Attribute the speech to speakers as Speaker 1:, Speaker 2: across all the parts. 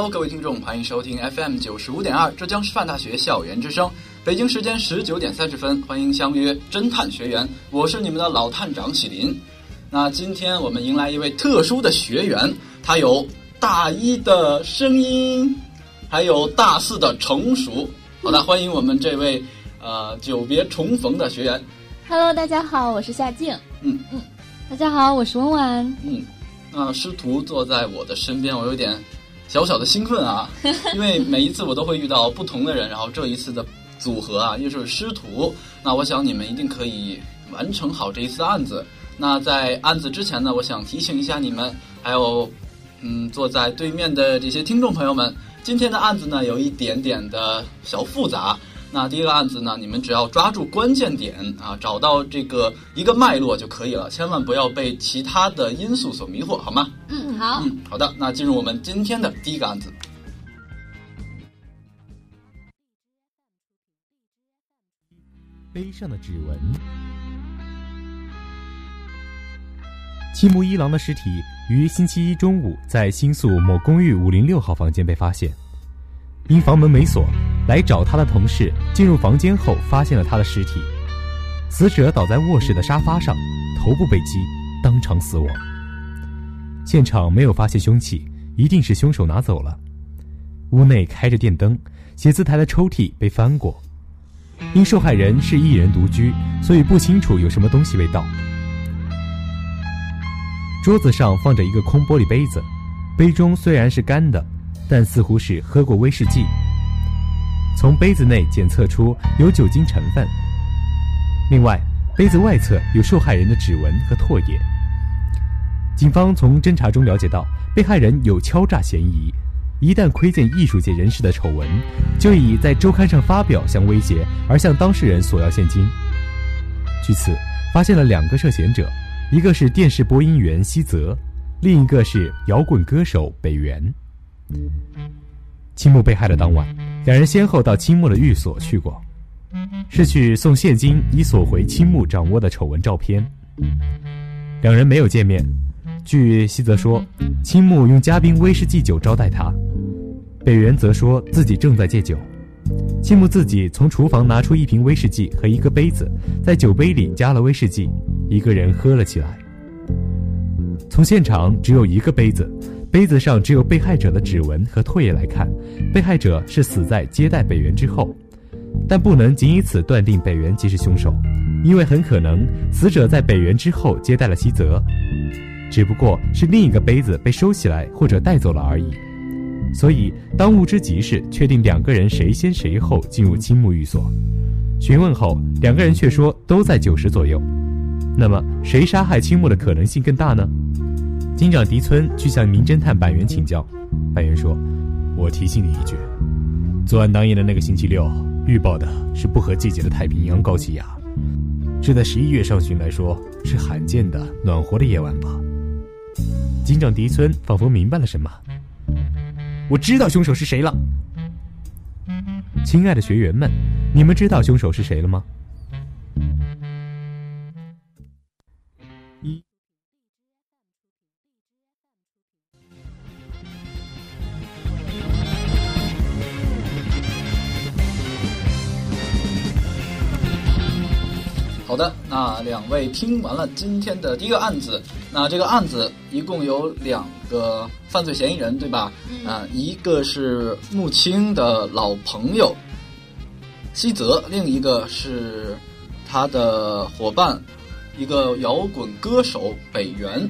Speaker 1: Hello，各位听众，欢迎收听 FM 九十五点二浙江师范大学校园之声。北京时间十九点三十分，欢迎相约侦探学员，我是你们的老探长喜林。那今天我们迎来一位特殊的学员，他有大一的声音，还有大四的成熟。好的，欢迎我们这位呃久别重逢的学员。
Speaker 2: Hello，大家好，我是夏静。
Speaker 1: 嗯
Speaker 2: 嗯，大家好，我是温婉。
Speaker 1: 嗯，那师徒坐在我的身边，我有点小小的兴奋啊，因为每一次我都会遇到不同的人，然后这一次的组合啊又是师徒，那我想你们一定可以完成好这一次案子。那在案子之前呢，我想提醒一下你们，还有嗯坐在对面的这些听众朋友们，今天的案子呢有一点点的小复杂。那第一个案子呢，你们只要抓住关键点啊，找到这个一个脉络就可以了，千万不要被其他的因素所迷惑，好吗？
Speaker 2: 嗯，好。
Speaker 1: 嗯，好的，那进入我们今天的第一个案子。
Speaker 3: 碑上的指纹。七木一郎的尸体于星期一中午在新宿某公寓五零六号房间被发现，因房门没锁，来找他的同事进入房间后发现了他的尸体。死者倒在卧室的沙发上，头部被击，当场死亡。现场没有发现凶器，一定是凶手拿走了。屋内开着电灯，写字台的抽屉被翻过。因受害人是一人独居，所以不清楚有什么东西被盗。桌子上放着一个空玻璃杯子，杯中虽然是干的，但似乎是喝过威士忌。从杯子内检测出有酒精成分。另外，杯子外侧有受害人的指纹和唾液。警方从侦查中了解到，被害人有敲诈嫌疑。一旦窥见艺术界人士的丑闻，就以在周刊上发表相威胁，而向当事人索要现金。据此，发现了两个涉嫌者，一个是电视播音员西泽，另一个是摇滚歌手北原。青木被害的当晚，两人先后到青木的寓所去过，是去送现金以索回青木掌握的丑闻照片。两人没有见面。据西泽说，青木用嘉宾威士忌酒招待他，北原则说自己正在戒酒。青木自己从厨房拿出一瓶威士忌和一个杯子，在酒杯里加了威士忌，一个人喝了起来。从现场只有一个杯子，杯子上只有被害者的指纹和唾液来看，被害者是死在接待北原之后，但不能仅以此断定北原即是凶手，因为很可能死者在北原之后接待了西泽。只不过是另一个杯子被收起来或者带走了而已，所以当务之急是确定两个人谁先谁后进入青木寓所。询问后，两个人却说都在九时左右。那么谁杀害青木的可能性更大呢？警长迪村去向名侦探板垣请教，板垣说：“我提醒你一句，作案当夜的那个星期六，预报的是不合季节的太平洋高气压，这在十一月上旬来说是罕见的暖和的夜晚吧。”警长迪村仿佛明白了什么，我知道凶手是谁了。亲爱的学员们，你们知道凶手是谁了吗？
Speaker 1: 好的，那两位听完了今天的第一个案子，那这个案子一共有两个犯罪嫌疑人，对吧？
Speaker 2: 嗯、
Speaker 1: 啊，一个是木青的老朋友西泽，另一个是他的伙伴，一个摇滚歌手北原，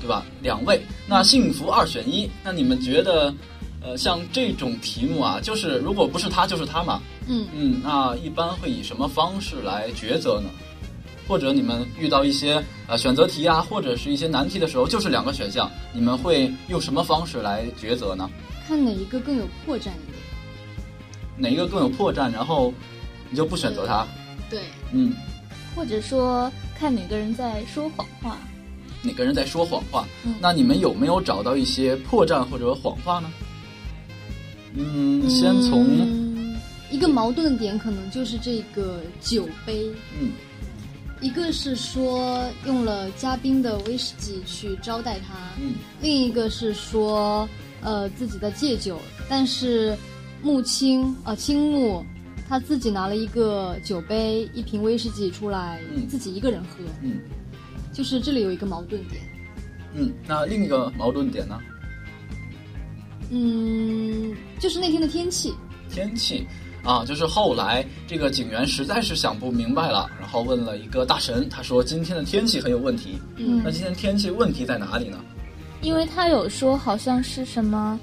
Speaker 1: 对吧？两位，那幸福二选一，那你们觉得，呃，像这种题目啊，就是如果不是他就是他嘛，
Speaker 2: 嗯
Speaker 1: 嗯，那一般会以什么方式来抉择呢？或者你们遇到一些呃选择题啊，或者是一些难题的时候，就是两个选项，你们会用什么方式来抉择呢？
Speaker 2: 看哪一个更有破绽一点。
Speaker 1: 哪一个更有破绽，然后你就不选择它。
Speaker 2: 对，
Speaker 1: 嗯，
Speaker 2: 或者说看哪个人在说谎话。
Speaker 1: 哪个人在说谎话？
Speaker 2: 嗯
Speaker 1: 那你们有没有找到一些破绽或者谎话呢？嗯，先从
Speaker 2: 嗯一个矛盾的点，可能就是这个酒杯。
Speaker 1: 嗯
Speaker 2: 一个是说用了嘉宾的威士忌去招待他，
Speaker 1: 嗯。
Speaker 2: 另一个是说，呃自己在戒酒，但是木青呃青木他自己拿了一个酒杯一瓶威士忌出来，
Speaker 1: 嗯。
Speaker 2: 自己一个人喝，
Speaker 1: 嗯。
Speaker 2: 就是这里有一个矛盾点。
Speaker 1: 嗯，那另一个矛盾点呢？
Speaker 2: 嗯，就是那天的天气，
Speaker 1: 天气啊，就是后来这个警员实在是想不明白了，然后问了一个大神，他说今天的天气很有问题。
Speaker 2: 嗯
Speaker 1: 那今天天气问题在哪里呢？
Speaker 4: 因为他有说好像是什么，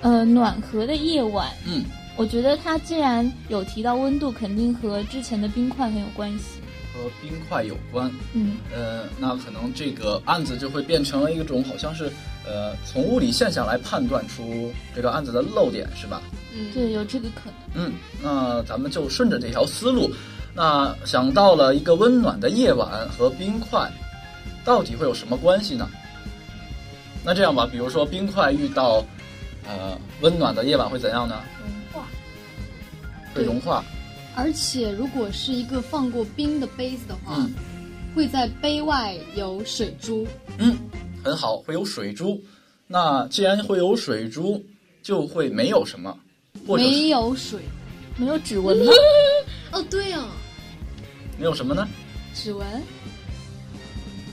Speaker 4: 呃，暖和的夜晚。
Speaker 1: 嗯，
Speaker 4: 我觉得他既然有提到温度，肯定和之前的冰块很有关系。
Speaker 1: 和冰块有关。
Speaker 4: 嗯，
Speaker 1: 呃，那可能这个案子就会变成了一种好像是呃从物理现象来判断出这个案子的漏点，是吧？
Speaker 2: 嗯，
Speaker 4: 对，有这个可能。
Speaker 1: 嗯，那咱们就顺着这条思路，那想到了一个温暖的夜晚和冰块，到底会有什么关系呢？那这样吧，比如说冰块遇到呃温暖的夜晚会怎样呢？
Speaker 4: 融化。
Speaker 1: 会融化。
Speaker 2: 而且如果是一个放过冰的杯子的话，
Speaker 1: 嗯
Speaker 2: 会在杯外有水珠。
Speaker 1: 嗯，很好，会有水珠。那既然会有水珠，就会没有什么，或者
Speaker 2: 没有水。
Speaker 4: 没有指纹吗？
Speaker 2: 哦，对哦，
Speaker 1: 没有什么呢？
Speaker 2: 指纹。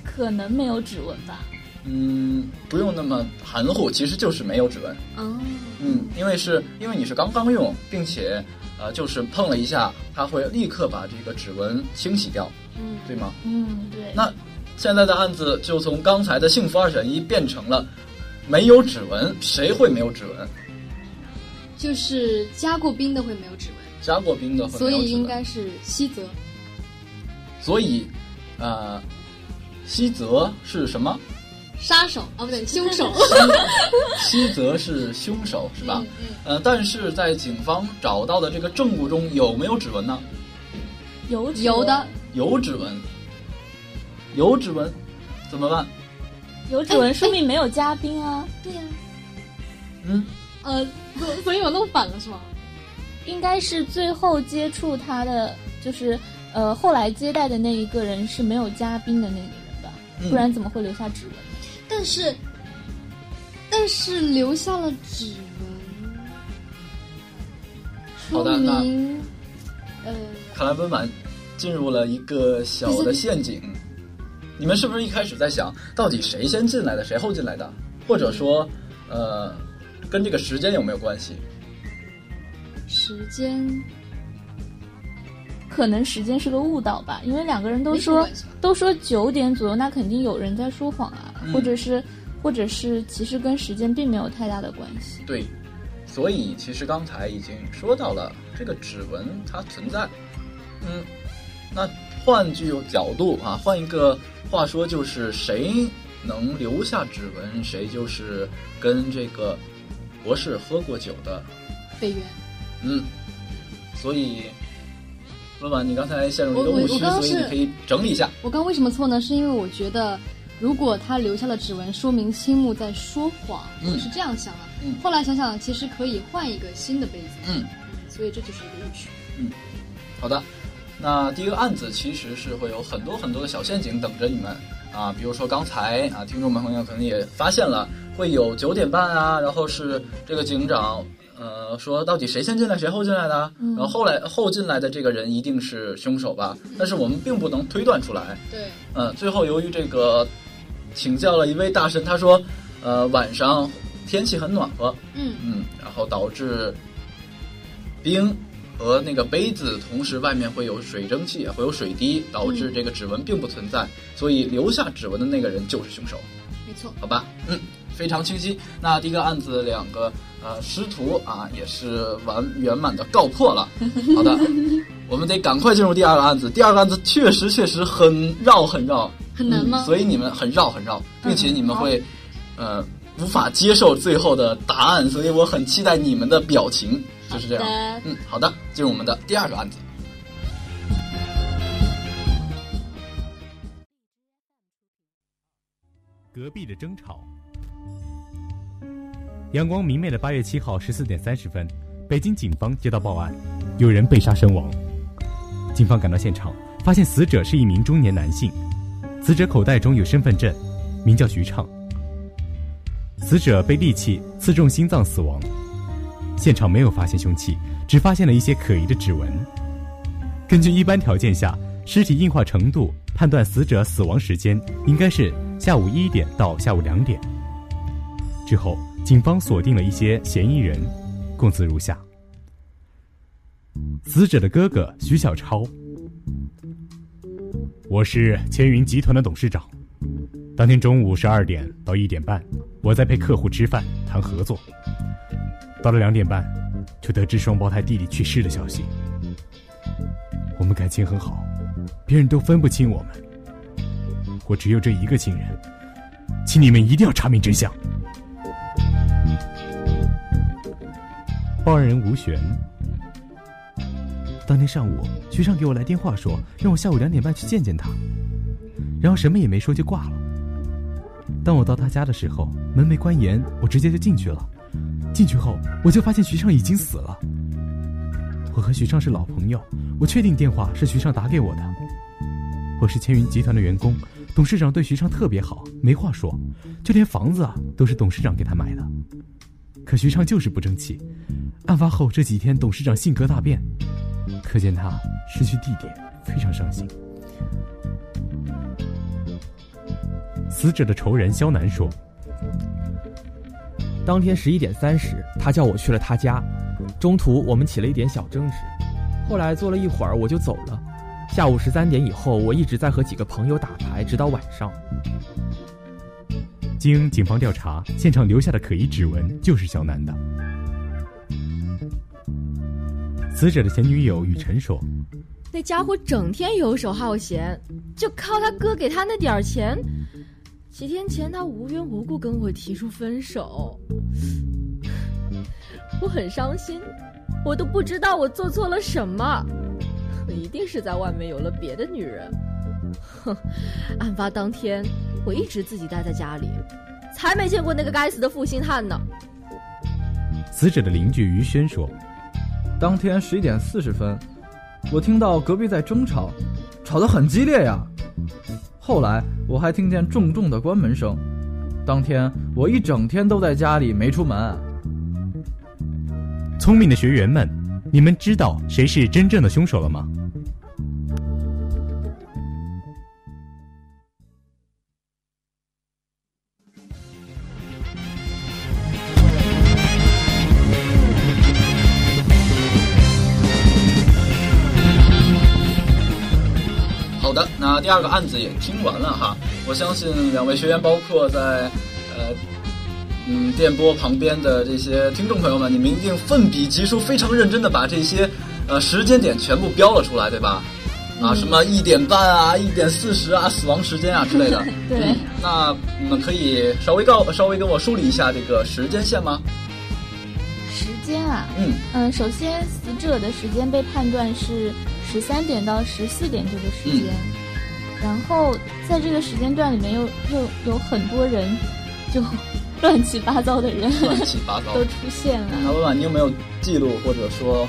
Speaker 4: 可能没有指纹吧。
Speaker 1: 嗯，不用那么含糊，其实就是没有指纹。
Speaker 2: 哦，
Speaker 1: 嗯，因为是因为你是刚刚用，并且呃，就是碰了一下，它会立刻把这个指纹清洗掉，
Speaker 2: 嗯，
Speaker 1: 对吗？
Speaker 4: 嗯，对。
Speaker 1: 那现在的案子就从刚才的幸福二选一变成了没有指纹，谁会没有指纹？
Speaker 2: 就是加过冰的会没有指纹，
Speaker 1: 加过冰的会
Speaker 2: 所以
Speaker 1: 没有指纹。
Speaker 2: 应该是西泽。
Speaker 1: 所以，呃，西泽是什么？
Speaker 2: 杀手啊，不对，凶手。
Speaker 1: 西泽是凶手是吧？
Speaker 2: 嗯嗯
Speaker 1: 呃，但是在警方找到的这个证物中有没有指纹呢？
Speaker 4: 有
Speaker 2: 有的，
Speaker 1: 有指纹，有指纹，怎么办？
Speaker 4: 有指纹，说明没有加冰啊。
Speaker 2: 对呀、
Speaker 1: 嗯，
Speaker 2: 呃，所 所以我弄反了是吗？
Speaker 4: 应该是最后接触他的，就是呃后来接待的那一个人是没有嘉宾的那个人吧？
Speaker 1: 嗯
Speaker 4: 不然怎么会留下指纹？
Speaker 2: 但是，但是留下了指纹，说
Speaker 1: 好的那
Speaker 2: 明，呃，
Speaker 1: 看来温婉进入了一个小的陷阱。你们是不是一开始在想，到底谁先进来的，谁后进来的？或者说，呃，跟这个时间有没有关系？
Speaker 2: 时间
Speaker 4: 可能时间是个误导吧，因为两个人都说都说九点左右，那肯定有人在说谎啊，
Speaker 1: 嗯
Speaker 4: 或者是或者是其实跟时间并没有太大的关系。
Speaker 1: 对，所以其实刚才已经说到了这个指纹它存在。嗯，那换句角度啊，换一个话说，就是谁能留下指纹，谁就是跟这个博士喝过酒的。
Speaker 2: 北原。
Speaker 1: 嗯，所以温婉，你刚才陷入一个误区，所以你可以整理一下。
Speaker 2: 我刚为什么错呢？是因为我觉得，如果他留下了指纹，说明青木在说谎，
Speaker 1: 嗯
Speaker 2: 我是这样想的。
Speaker 1: 嗯
Speaker 2: 后来想想，其实可以换一个新的杯子。
Speaker 1: 嗯，
Speaker 2: 所以这就是一个误区。
Speaker 1: 嗯好的，那第一个案子其实是会有很多很多的小陷阱等着你们啊，比如说刚才啊，听众们朋友可能也发现了，会有九点半啊，然后是这个警长。呃，说到底谁先进来，谁后进来的？
Speaker 4: 嗯
Speaker 1: 然后后来后进来的这个人一定是凶手吧？但是我们并不能推断出来。
Speaker 2: 对，
Speaker 1: 呃，最后由于这个请教了一位大神，他说，呃，晚上天气很暖和，
Speaker 2: 嗯，
Speaker 1: 嗯，然后导致冰和那个杯子同时外面会有水蒸气，会有水滴，导致这个指纹并不存在，所以留下指纹的那个人就是凶手，
Speaker 2: 没错。
Speaker 1: 好吧？嗯，非常清晰。那第一个案子两个呃师徒啊也是完圆满的告破了。好的，我们得赶快进入第二个案子。第二个案子确实确实很绕很绕，
Speaker 2: 很难吗
Speaker 1: 嗯所以你们很绕很绕，并且你们会、呃无法接受最后的答案，所以我很期待你们的表情，就是这样。嗯，好的，进入我们的第二个案子。
Speaker 3: 隔壁的争吵。阳光明媚的八月七号十四点三十分，北京警方接到报案，有人被杀身亡。警方赶到现场，发现死者是一名中年男性，死者口袋中有身份证，名叫徐畅。死者被利器刺中心脏死亡。现场没有发现凶器，只发现了一些可疑的指纹。根据一般条件下，尸体硬化程度判断死者死亡时间应该是下午一点到下午两点。之后，警方锁定了一些嫌疑人，供词如下：死者的哥哥徐小超，我是千云集团的董事长。当天中午十二点到一点半，我在陪客户吃饭谈合作。到了两点半，就得知双胞胎弟弟去世的消息。我们感情很好，别人都分不清我们。我只有这一个亲人，请你们一定要查明真相。报案人吴璇。当天上午，徐畅给我来电话说，让我下午两点半去见见他，然后什么也没说就挂了。当我到他家的时候，门没关严，我直接就进去了。进去后，我就发现徐畅已经死了。我和徐畅是老朋友，我确定电话是徐畅打给我的。我是千云集团的员工，董事长对徐畅特别好，没话说，就连房子都是董事长给他买的。可徐畅就是不争气。案发后这几天，董事长性格大变，可见他失去弟弟，非常伤心。死者的仇人肖楠说。
Speaker 5: 当天十一点三十，他叫我去了他家，中途我们起了一点小争执，后来坐了一会儿我就走了。下午十三点以后，我一直在和几个朋友打牌，直到晚上。
Speaker 3: 经警方调查，现场留下的可疑指纹就是肖楠的。死者的前女友雨辰说：“
Speaker 6: 那家伙整天游手好闲，就靠他哥给他那点儿钱。”几天前，他无缘无故跟我提出分手，我很伤心，我都不知道我做错了什么，我一定是在外面有了别的女人。哼，案发当天，我一直自己待在家里，才没见过那个该死的负心汉呢。
Speaker 3: 死者的邻居于轩说：“
Speaker 7: 当天十一点四十分，我听到隔壁在争吵，吵得很激烈呀。”后来我还听见重重的关门声，当天我一整天都在家里没出门。
Speaker 3: 聪明的学员们，你们知道谁是真正的凶手了吗？
Speaker 1: 第二个案子也听完了哈。我相信两位学员，包括在呃嗯电波旁边的这些听众朋友们，你们一定奋笔疾书，非常认真的把这些呃时间点全部标了出来，对吧？啊，什么一点半啊，一点四十啊，死亡时间啊之类的。
Speaker 4: 对。
Speaker 1: 那你们可以稍微告稍微跟我梳理一下这个时间线吗？
Speaker 4: 时间啊，
Speaker 1: 嗯
Speaker 4: 嗯，首先死者的时间被判断是。十三点到十四点这个时间，然后在这个时间段里面又又有很多人，就乱七八糟的人，
Speaker 1: 乱七八糟
Speaker 4: 都出现了。
Speaker 1: 那问问你有没有记录或者说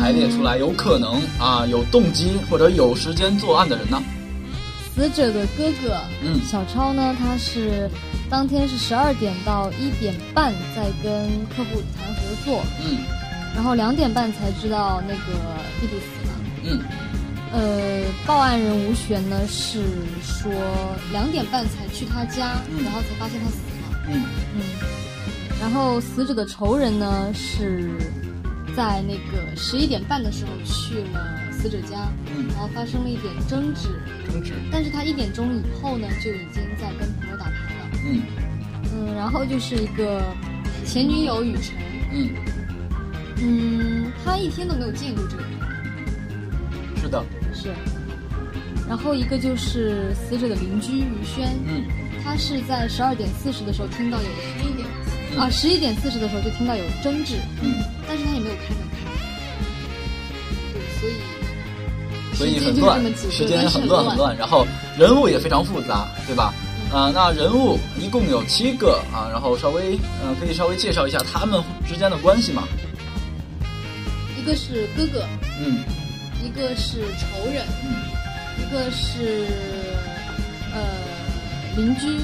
Speaker 1: 排列出来有可能啊有动机或者有时间作案的人呢？
Speaker 2: 死者的哥哥，
Speaker 1: 嗯，
Speaker 2: 小超呢，他是当天是十二点到一点半在跟客户谈合作，
Speaker 1: 嗯。
Speaker 2: 然后两点半才知道那个弟弟死了。
Speaker 1: 嗯。
Speaker 2: 呃，报案人吴璇呢是说两点半才去他家，然后才发现他死了。
Speaker 1: 嗯
Speaker 2: 嗯。然后死者的仇人呢是在那个十一点半的时候去了死者家，
Speaker 1: 嗯，
Speaker 2: 然后发生了一点争执。
Speaker 1: 争执。
Speaker 2: 但是他一点钟以后呢就已经在跟朋友打牌了。
Speaker 1: 嗯。
Speaker 2: 嗯，然后就是一个前女友雨辰。
Speaker 1: 嗯。
Speaker 2: 嗯，他一天都没有见过这个人。
Speaker 1: 是。
Speaker 2: 然后一个就是死者的邻居于轩，
Speaker 1: 嗯，
Speaker 2: 他是在十二点四十的时候听到有十一点啊十一点四十的时候就听到有争执，
Speaker 1: 嗯，
Speaker 2: 但是他也没有开门看。对，所以
Speaker 1: 所以很乱，时间很乱很乱，然后人物也非常复杂，对吧？啊，那人物一共有七个啊，然后稍微呃可以稍微介绍一下他们之间的关系吗？
Speaker 2: 一个是哥哥，
Speaker 1: 嗯，
Speaker 2: 一个是仇人，
Speaker 1: 嗯，
Speaker 2: 一个是呃邻居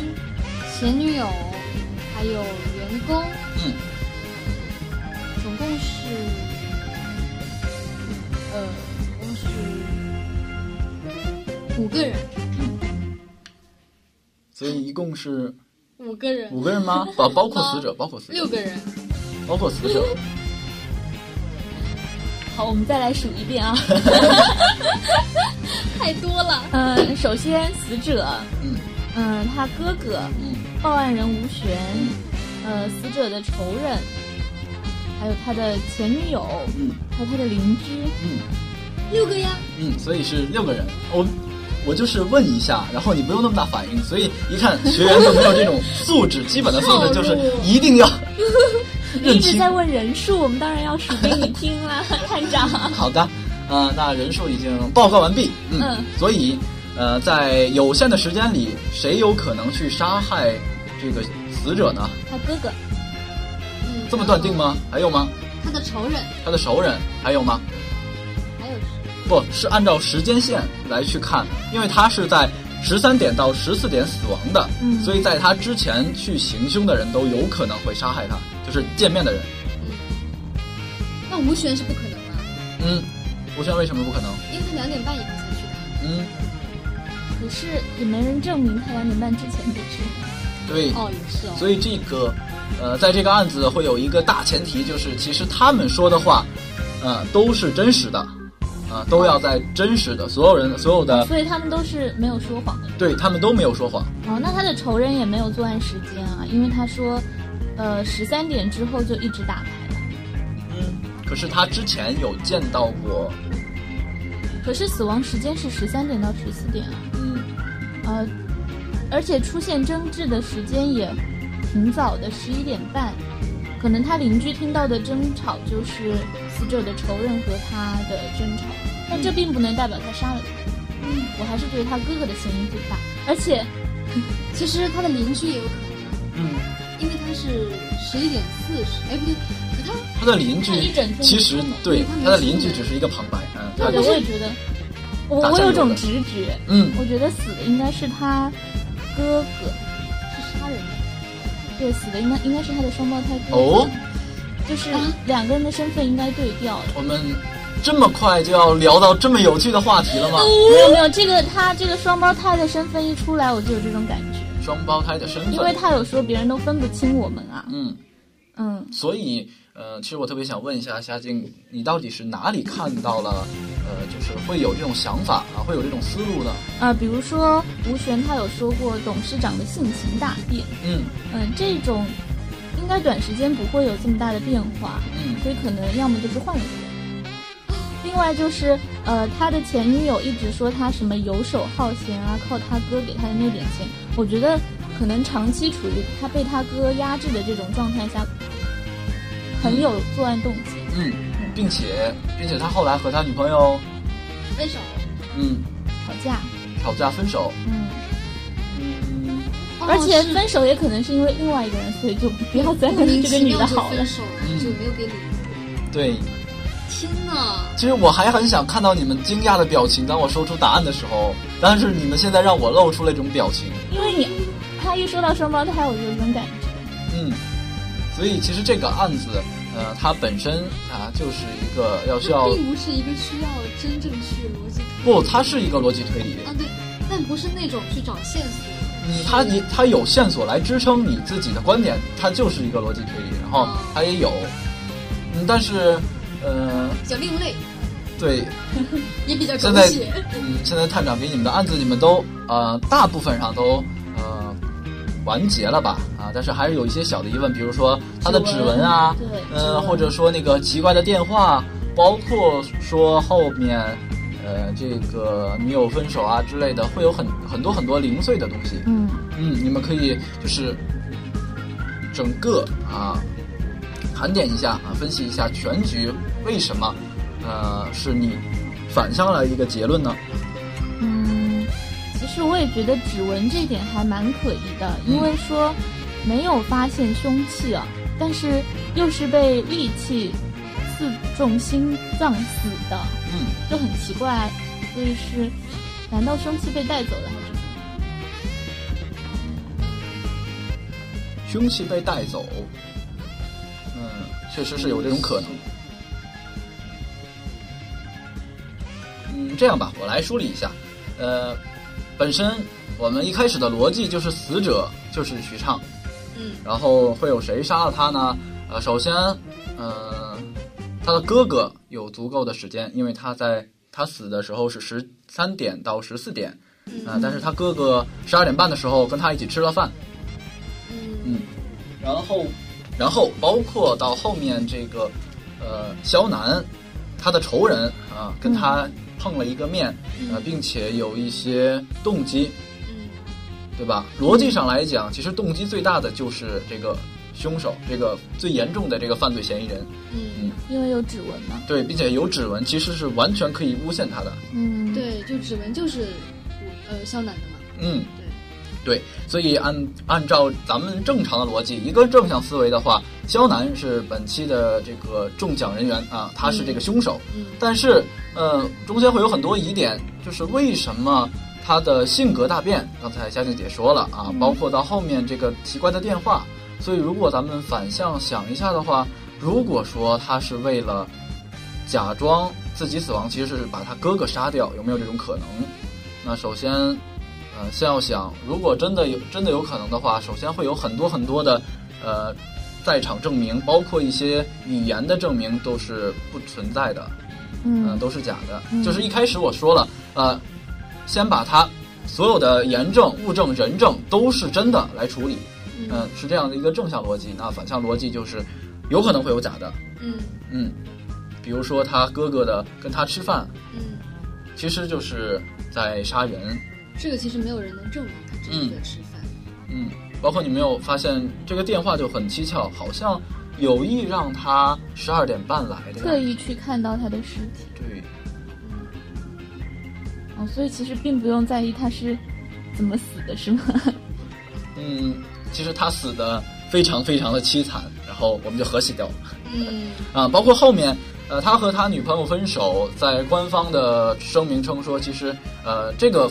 Speaker 2: 前女友，还有员工，
Speaker 1: 嗯，
Speaker 2: 总共是，呃，总共是五个人，
Speaker 1: 所以一共是
Speaker 2: 五个人，
Speaker 1: 五个人吗？包包括死者，包括死者，
Speaker 2: 六个人，
Speaker 1: 包括死者。
Speaker 4: 好，我们再来数一遍啊。
Speaker 2: 太多了。
Speaker 4: 嗯，首先死者，
Speaker 1: 嗯
Speaker 4: 嗯，他哥哥，
Speaker 1: 嗯
Speaker 4: 报案人吴璇，呃，死者的仇人，还有他的前女友，
Speaker 1: 嗯
Speaker 4: 还有他的邻居。
Speaker 1: 嗯
Speaker 2: 六个呀，
Speaker 1: 嗯，所以是六个人。我我就是问一下，然后你不用那么大反应。所以一看学员就没有这种素质，基本的素质就是一定要。
Speaker 4: 一直在问人数，我们当然要数给你听了，探长。
Speaker 1: 好的，呃，那人数已经报告完毕。嗯，
Speaker 4: 嗯
Speaker 1: 所以呃，在有限的时间里，谁有可能去杀害这个死者呢？
Speaker 4: 他哥哥，
Speaker 2: 嗯，
Speaker 1: 这么断定吗？还有吗？
Speaker 2: 他的仇人
Speaker 1: 他的熟人还有吗？
Speaker 2: 还有
Speaker 1: 不是按照时间线来去看，因为他是在十三点到十四点死亡的，
Speaker 4: 嗯
Speaker 1: 所以在他之前去行凶的人都有可能会杀害他，就是见面的人。
Speaker 2: 那吴璇是不可能的，
Speaker 1: 嗯，吴璇为什么不可能？
Speaker 2: 因为他两点半以后才去的。
Speaker 1: 嗯，
Speaker 4: 可是也没人证明他两点半之前就去。
Speaker 1: 对，
Speaker 2: 哦，也是哦。
Speaker 1: 所以这个，呃，在这个案子会有一个大前提，就是其实他们说的话，呃，都是真实的，啊、都要在真实的，所有人所有的，
Speaker 4: 所以他们都是没有说谎的。
Speaker 1: 对他们都没有说谎。
Speaker 4: 哦，那他的仇人也没有作案时间啊，因为他说，呃，十三点之后就一直打牌了。
Speaker 1: 嗯，可是他之前有见到过，
Speaker 4: 可是死亡时间是十三点到十四点啊，
Speaker 1: 嗯。
Speaker 4: 呃，而且出现争执的时间也挺早的，十一点半。可能他邻居听到的争吵就是死者的仇人和他的争吵，但这并不能代表他杀了他。嗯，我还是觉得他哥哥的嫌疑最大，而且
Speaker 2: 其实他的邻居也有可能，
Speaker 1: 嗯，
Speaker 2: 是十一点四十，哎不对，可他
Speaker 1: 他的邻居其实对
Speaker 2: 他
Speaker 1: 的邻居只是一个旁白，嗯，他
Speaker 4: 对，
Speaker 1: 就是
Speaker 4: 我也觉得，我我有种直觉，
Speaker 1: 嗯
Speaker 4: 我觉得死的应该是他哥哥，
Speaker 2: 是杀人的。
Speaker 4: 对，死的应该应该是他的双胞胎哥哥，
Speaker 1: 哦，
Speaker 4: 就是
Speaker 2: 啊
Speaker 4: 两个人的身份应该对调了。
Speaker 1: 我们这么快就要聊到这么有趣的话题了吗？
Speaker 4: 没有没有，这个他这个双胞胎的身份一出来，我就有这种感觉，
Speaker 1: 双胞胎的身份，
Speaker 4: 因为他有说别人都分不清我们啊。
Speaker 1: 嗯。
Speaker 4: 嗯，
Speaker 1: 所以，呃，其实我特别想问一下夏静，你到底是哪里看到了，呃，就是会有这种想法啊，会有这种思路呢？
Speaker 4: 啊，比如说吴璇他有说过董事长的性情大变，
Speaker 1: 嗯
Speaker 4: 嗯，这种应该短时间不会有这么大的变化，
Speaker 1: 嗯
Speaker 4: 所以可能要么就是换了个人。另外就是，呃，他的前女友一直说他什么游手好闲啊，靠他哥给他的那点钱，我觉得可能长期处于他被他哥压制的这种状态下，很有作案动机。
Speaker 1: 嗯，并且并且他后来和他女朋友，
Speaker 2: 分手。
Speaker 1: 嗯，
Speaker 4: 吵架，
Speaker 1: 吵架分手，
Speaker 4: 嗯，
Speaker 1: 嗯，
Speaker 4: 而且分手也可能是因为另外一个人，所以就不要再跟这个女的好了
Speaker 2: 分。手了，
Speaker 1: 嗯
Speaker 2: 就没有给理。
Speaker 1: 对。
Speaker 2: 天哪！
Speaker 1: 其实我还很想看到你们惊讶的表情，当我说出答案的时候，但是你们现在让我露出了一种表情，
Speaker 4: 因为你，他一说到双胞胎，我就有这种感觉。
Speaker 1: 嗯，所以其实这个案子，呃，它本身啊就是一个要需要
Speaker 2: 它并不是一个需要真正去逻辑
Speaker 1: 不，它是一个逻辑推理，
Speaker 2: 啊，对，但不是那种去找线索。
Speaker 1: 嗯，它你它有线索来支撑你自己的观点，它就是一个逻辑推理，然后
Speaker 2: 哦
Speaker 1: 它也有，嗯，但是，呃，
Speaker 2: 比较另类，
Speaker 1: 对，
Speaker 2: 也比较狗
Speaker 1: 现在。嗯，现在探长给你们的案子，你们都呃大部分上都呃完结了吧？啊，但是还是有一些小的疑问，比如说他的指纹啊，
Speaker 4: 对，指
Speaker 1: 呃，或者说那个奇怪的电话，包括说后面呃这个女友分手啊之类的，会有很很多很多零碎的东西。
Speaker 4: 嗯，
Speaker 1: 嗯，你们可以就是整个啊盘点一下啊，分析一下全局为什么呃是你反向了一个结论呢？
Speaker 4: 嗯，其实我也觉得指纹这点还蛮可疑的，因为说没有发现凶器啊，但是又是被利器刺中心脏死的，
Speaker 1: 嗯，
Speaker 4: 就很奇怪。所以是，难道凶器被带走了还是？
Speaker 1: 凶器被带走。嗯，确实是有这种可能。嗯，这样吧，我来梳理一下。呃，本身我们一开始的逻辑就是死者就是徐畅，
Speaker 2: 嗯，
Speaker 1: 然后会有谁杀了他呢？呃，首先，呃，他的哥哥有足够的时间，因为他在他死的时候是十三点到十四点，啊、但是他哥哥十二点半的时候跟他一起吃了饭，嗯，然后，然后包括到后面这个，呃，肖楠，他的仇人啊，跟他碰了一个面，呃，并且有一些动机，
Speaker 2: 嗯
Speaker 1: 对吧？逻辑上来讲，其实动机最大的就是这个凶手，这个最严重的这个犯罪嫌疑人，
Speaker 2: 嗯，
Speaker 4: 因为有指纹嘛。
Speaker 1: 对，并且有指纹，其实是完全可以诬陷他的。
Speaker 4: 嗯，
Speaker 2: 对，就指纹就是呃肖楠的嘛。
Speaker 1: 嗯，对，所以按按照咱们正常的逻辑，一个正向思维的话，肖楠是本期的这个中奖人员啊，他是这个凶手。
Speaker 2: 嗯
Speaker 1: 但是，呃，中间会有很多疑点，就是为什么他的性格大变？刚才佳静姐说了啊，包括到后面这个奇怪的电话。所以，如果咱们反向想一下的话，如果说他是为了假装自己死亡，其实是把他哥哥杀掉，有没有这种可能？那首先，呃，先要想，如果真的有真的有可能的话，首先会有很多很多的，呃，在场证明，包括一些语言的证明都是不存在的，嗯、
Speaker 4: 嗯
Speaker 1: 都是假的。
Speaker 4: 嗯
Speaker 1: 就是一开始我说了，呃，先把它所有的言证、物证、人证都是真的来处理，嗯、是这样的一个正向逻辑。那反向逻辑就是有可能会有假的，
Speaker 2: 嗯
Speaker 1: 嗯，比如说他哥哥的跟他吃饭，
Speaker 2: 嗯，
Speaker 1: 其实就是在杀人，
Speaker 2: 这个其实没有人能证明他真的在吃饭。
Speaker 1: 嗯，包括你没有发现这个电话就很蹊跷，好像有意让他十二点半来的
Speaker 4: 特。意去看到他的尸体。
Speaker 1: 对，
Speaker 4: 哦，所以其实并不用在意他是怎么死的，是吗？
Speaker 1: 嗯，其实他死的非常非常的凄惨，然后我们就和谐掉了。
Speaker 2: 嗯
Speaker 1: 啊，包括后面，呃，他和他女朋友分手，在官方的声明称说，其实呃，这个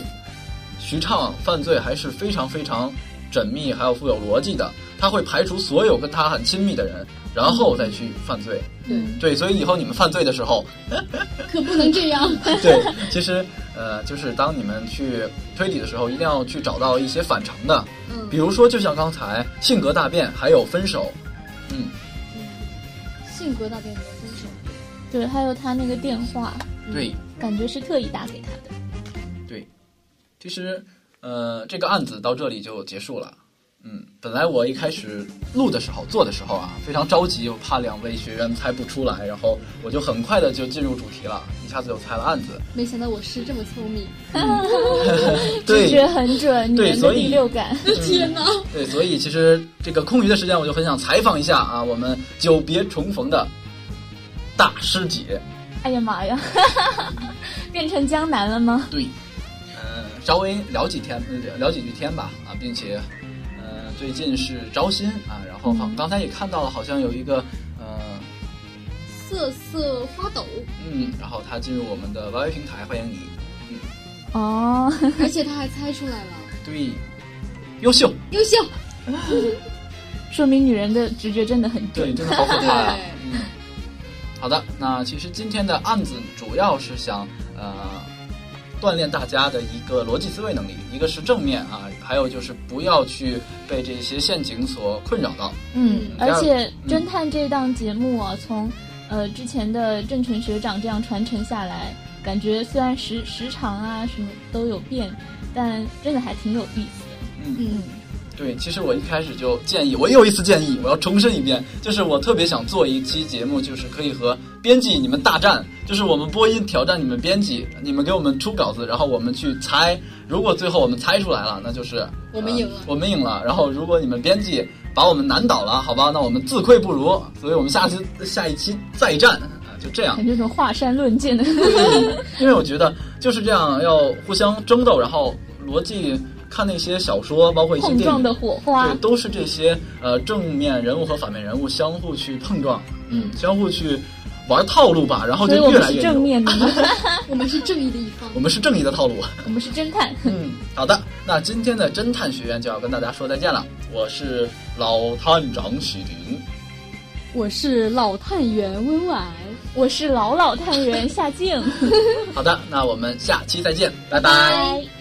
Speaker 1: 徐畅犯罪还是非常非常缜密，还有富有逻辑的。他会排除所有跟他很亲密的人，然后再去犯罪。
Speaker 2: 对，
Speaker 1: 对，所以以后你们犯罪的时候，
Speaker 2: 可不能这样。
Speaker 1: 对，其实呃，就是当你们去推理的时候，一定要去找到一些反常的，
Speaker 2: 嗯
Speaker 1: 比如说，就像刚才性格大变，还有分手，嗯，
Speaker 2: 嗯，性格大变和分手。
Speaker 4: 对，还有他那个电话，
Speaker 1: 对。
Speaker 4: 感觉是特意打给他的。
Speaker 1: 对，其实呃，这个案子到这里就结束了。嗯，本来我一开始录的时候、做的时候啊，非常着急，我怕两位学员猜不出来，然后我就很快的就进入主题了，一下子就猜了案子。
Speaker 2: 没想到我是这么聪明。
Speaker 4: 直
Speaker 1: 对
Speaker 4: 觉很准，
Speaker 1: 对所以
Speaker 4: 第六感。
Speaker 2: 天哪！
Speaker 1: 对，所以其实这个空余的时间，我就很想采访一下啊，我们久别重逢的大师姐。
Speaker 4: 哎呀妈呀，变成江南了吗？
Speaker 1: 对，呃，稍微聊几天，呃聊几句天吧啊，并且呃，最近是招新啊，然后刚才也看到了，好像有一个呃。
Speaker 2: 瑟瑟发抖，
Speaker 1: 嗯，然后他进入我们的 YY 平台，欢迎你。
Speaker 4: 嗯哦，
Speaker 2: 而且他还猜出来了，
Speaker 1: 对，优秀，
Speaker 2: 优秀。
Speaker 4: 说明女人的直觉真的很
Speaker 1: 对，
Speaker 4: 准。
Speaker 1: 真的好可怕呀、
Speaker 2: 对
Speaker 1: 嗯，好的，那其实今天的案子主要是想呃锻炼大家的一个逻辑思维能力，一个是正面啊，还有就是不要去被这些陷阱所困扰到。
Speaker 4: 嗯，而且
Speaker 1: 嗯
Speaker 4: 侦探这档节目啊，从呃之前的郑晨学长这样传承下来，感觉虽然时时长啊什么都有变，但真的还挺有意思的。
Speaker 1: 嗯，
Speaker 2: 嗯，
Speaker 1: 对，其实我一开始就建议，我又一次建议，我要重申一遍，就是我特别想做一期节目，就是可以和编辑你们大战，就是我们播音挑战你们编辑，你们给我们出稿子，然后我们去猜，如果最后我们猜出来了，那就是
Speaker 2: 我们赢了
Speaker 1: 呃我们赢了。然后如果你们编辑把我们难倒了，好吧，那我们自愧不如，所以我们下期下一期再战啊，就这样。
Speaker 4: 感觉这种华山论剑 的，
Speaker 1: 因为我觉得就是这样，要互相争斗，然后逻辑看那些小说，包括一些电影
Speaker 4: 碰撞的火花
Speaker 1: 对，。都是这些呃正面人物和反面人物相互去碰撞，嗯，相互去玩套路吧，然后就越来越牛。
Speaker 4: 正面的，
Speaker 2: 我们是正义的一方
Speaker 1: 我。们是正义的套路。
Speaker 4: 我们是侦探。
Speaker 1: 嗯，好的，那今天的侦探学院就要跟大家说再见了。我是老探长许婷，
Speaker 2: 我是老探员温婉。
Speaker 4: 我是老老探员夏静，
Speaker 1: 好的，那我们下期再见，拜拜
Speaker 4: 拜。